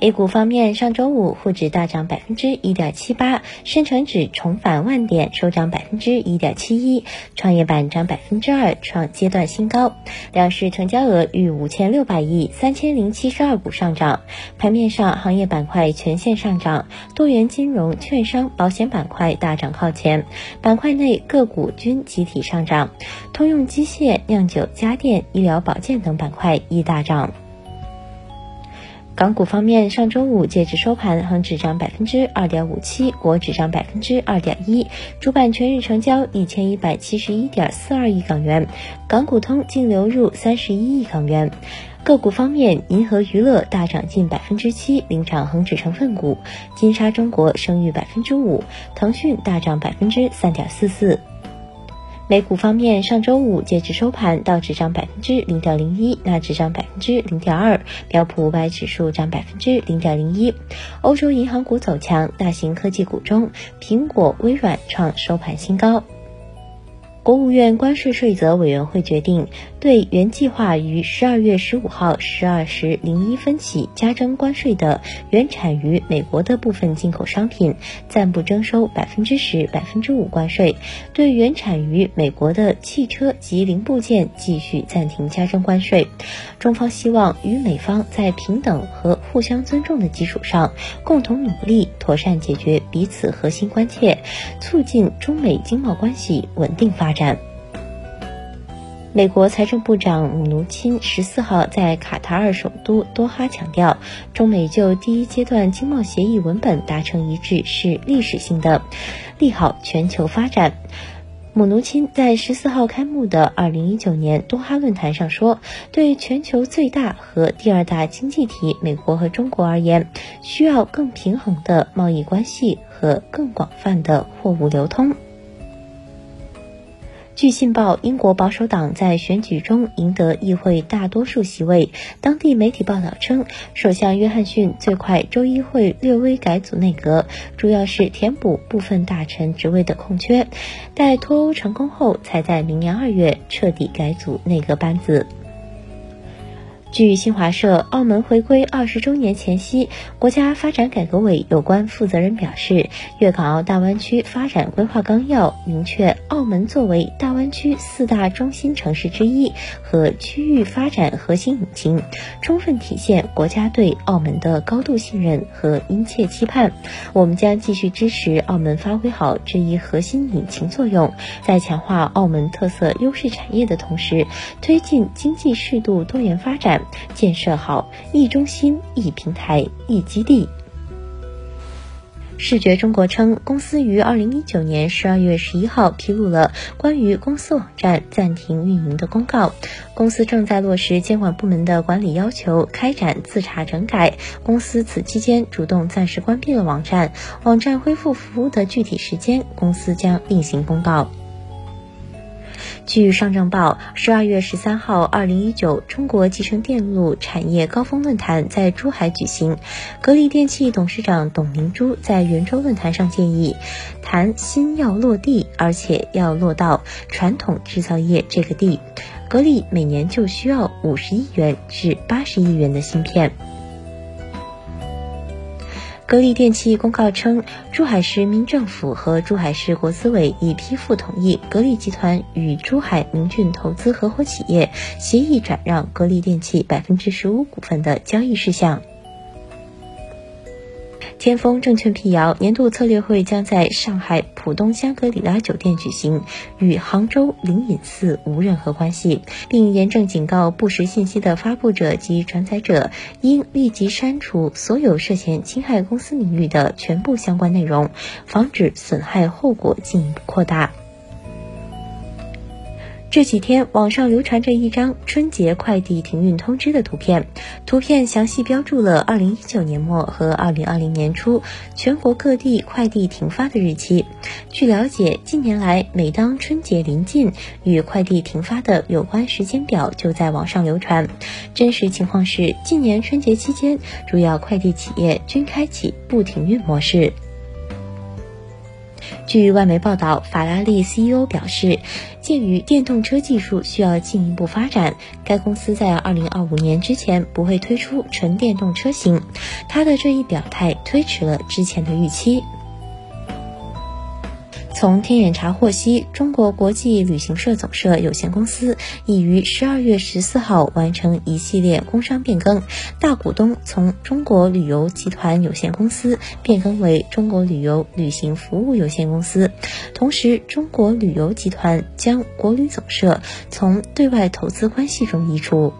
A 股方面，上周五沪指大涨百分之一点七八，深成指重返万点，收涨百分之一点七一，创业板涨百分之二，创阶段新高。两市成交额逾五千六百亿，三千零七十二股上涨。盘面上，行业板块全线上涨，多元金融、券商、保险板块大涨靠前，板块内个股均集体上涨。通用机械、酿酒、家电、医疗保健等板块亦大涨。港股方面，上周五截至收盘，恒指涨百分之二点五七，国指涨百分之二点一，主板全日成交一千一百七十一点四二亿港元，港股通净流入三十一亿港元。个股方面，银河娱乐大涨近百分之七，领涨恒指成分股；金沙中国升逾百分之五，腾讯大涨百分之三点四四。美股方面，上周五截至收盘，道指涨百分之零点零一，纳指涨百分之零点二，标普五百指数涨百分之零点零一。欧洲银行股走强，大型科技股中，苹果、微软创收盘新高。国务院关税税则委员会决定，对原计划于十二月十五号十二时零一分起加征关税的原产于美国的部分进口商品，暂不征收百分之十、百分之五关税；对原产于美国的汽车及零部件继续暂停加征关税。中方希望与美方在平等和互相尊重的基础上，共同努力，妥善解决彼此核心关切，促进中美经贸关系稳定发展。发展。美国财政部长姆努钦十四号在卡塔尔首都多哈强调，中美就第一阶段经贸协议文本达成一致是历史性的，利好全球发展。姆努钦在十四号开幕的二零一九年多哈论坛上说，对全球最大和第二大经济体美国和中国而言，需要更平衡的贸易关系和更广泛的货物流通。据信报，英国保守党在选举中赢得议会大多数席位。当地媒体报道称，首相约翰逊最快周一会略微改组内阁，主要是填补部分大臣职位的空缺。待脱欧成功后，才在明年二月彻底改组内阁班子。据新华社，澳门回归二十周年前夕，国家发展改革委有关负责人表示，《粤港澳大湾区发展规划纲要》明确，澳门作为大湾区四大中心城市之一和区域发展核心引擎，充分体现国家对澳门的高度信任和殷切期盼。我们将继续支持澳门发挥好这一核心引擎作用，在强化澳门特色优势产业的同时，推进经济适度多元发展。建设好一中心、一平台、一基地。视觉中国称，公司于二零一九年十二月十一号披露了关于公司网站暂停运营的公告。公司正在落实监管部门的管理要求，开展自查整改。公司此期间主动暂时关闭了网站，网站恢复服务的具体时间，公司将另行公告。据上证报，十二月十三号，二零一九中国集成电路产业高峰论坛在珠海举行。格力电器董事长董明珠在圆桌论坛上建议，谈芯要落地，而且要落到传统制造业这个地。格力每年就需要五十亿元至八十亿元的芯片。格力电器公告称，珠海市人民政府和珠海市国资委已批复同意格力集团与珠海明骏投资合伙企业协议转让格力电器百分之十五股份的交易事项。天风证券辟谣，年度策略会将在上海浦东香格里拉酒店举行，与杭州灵隐寺无任何关系，并严正警告不实信息的发布者及转载者，应立即删除所有涉嫌侵害公司名誉的全部相关内容，防止损害后果进一步扩大。这几天，网上流传着一张春节快递停运通知的图片，图片详细标注了2019年末和2020年初全国各地快递停发的日期。据了解，近年来每当春节临近，与快递停发的有关时间表就在网上流传。真实情况是，今年春节期间，主要快递企业均开启不停运模式。据外媒报道，法拉利 CEO 表示，鉴于电动车技术需要进一步发展，该公司在2025年之前不会推出纯电动车型。他的这一表态推迟了之前的预期。从天眼查获悉，中国国际旅行社总社有限公司已于十二月十四号完成一系列工商变更，大股东从中国旅游集团有限公司变更为中国旅游旅行服务有限公司，同时，中国旅游集团将国旅总社从对外投资关系中移除。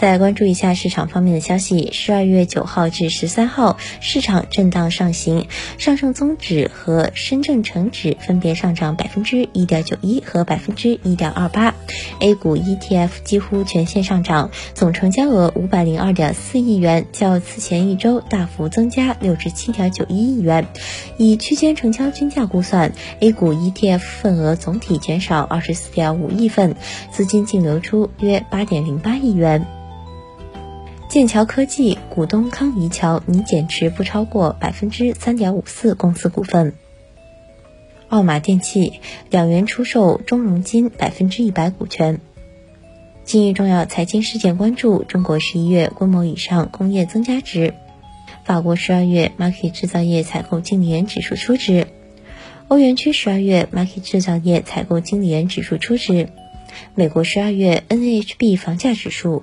再关注一下市场方面的消息，十二月九号至十三号，市场震荡上行，上证综指和深证成指分别上涨百分之一点九一和百分之一点二八，A 股 ETF 几乎全线上涨，总成交额五百零二点四亿元，较此前一周大幅增加六十七点九一亿元。以区间成交均价估算，A 股 ETF 份额总体减少二十四点五亿份，资金净流出约八点零八亿元。剑桥科技股东康怡桥拟减持不超过百分之三点五四公司股份。奥马电器两元出售中融金百分之一百股权。今日重要财经事件关注：中国十一月规模以上工业增加值；法国十二月 Market 制造业采购经理人指数初值；欧元区十二月 Market 制造业采购经理人指数初值；美国十二月 NHB 房价指数。